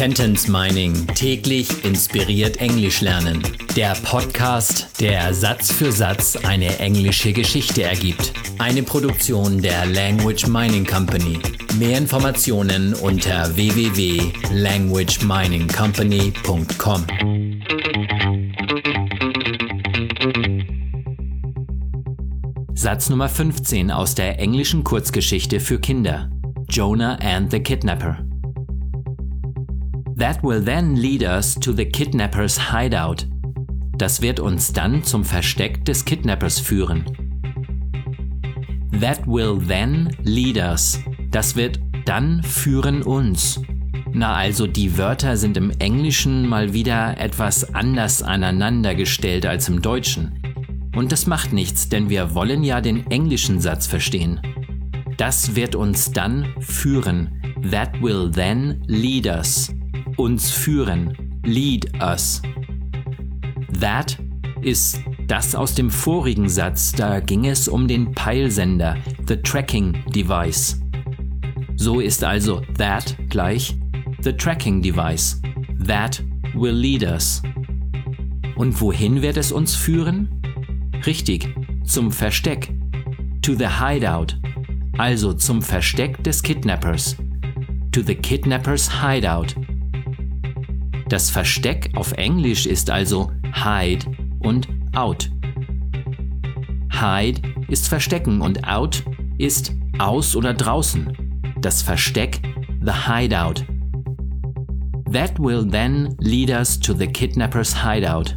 Sentence Mining täglich inspiriert Englisch lernen. Der Podcast, der Satz für Satz eine englische Geschichte ergibt. Eine Produktion der Language Mining Company. Mehr Informationen unter www.languageminingcompany.com. Satz Nummer 15 aus der englischen Kurzgeschichte für Kinder. Jonah and the Kidnapper. That will then lead us to the kidnapper's hideout. Das wird uns dann zum Versteck des Kidnappers führen. That will then lead us. Das wird dann führen uns. Na also, die Wörter sind im Englischen mal wieder etwas anders aneinandergestellt als im Deutschen. Und das macht nichts, denn wir wollen ja den englischen Satz verstehen. Das wird uns dann führen. That will then lead us uns führen. Lead us. That ist das aus dem vorigen Satz, da ging es um den Peilsender, the tracking device. So ist also that gleich the tracking device. That will lead us. Und wohin wird es uns führen? Richtig, zum Versteck. To the hideout. Also zum Versteck des Kidnappers. To the kidnappers hideout. Das Versteck auf Englisch ist also hide und out. Hide ist verstecken und out ist aus oder draußen. Das Versteck, the hideout. That will then lead us to the kidnapper's hideout.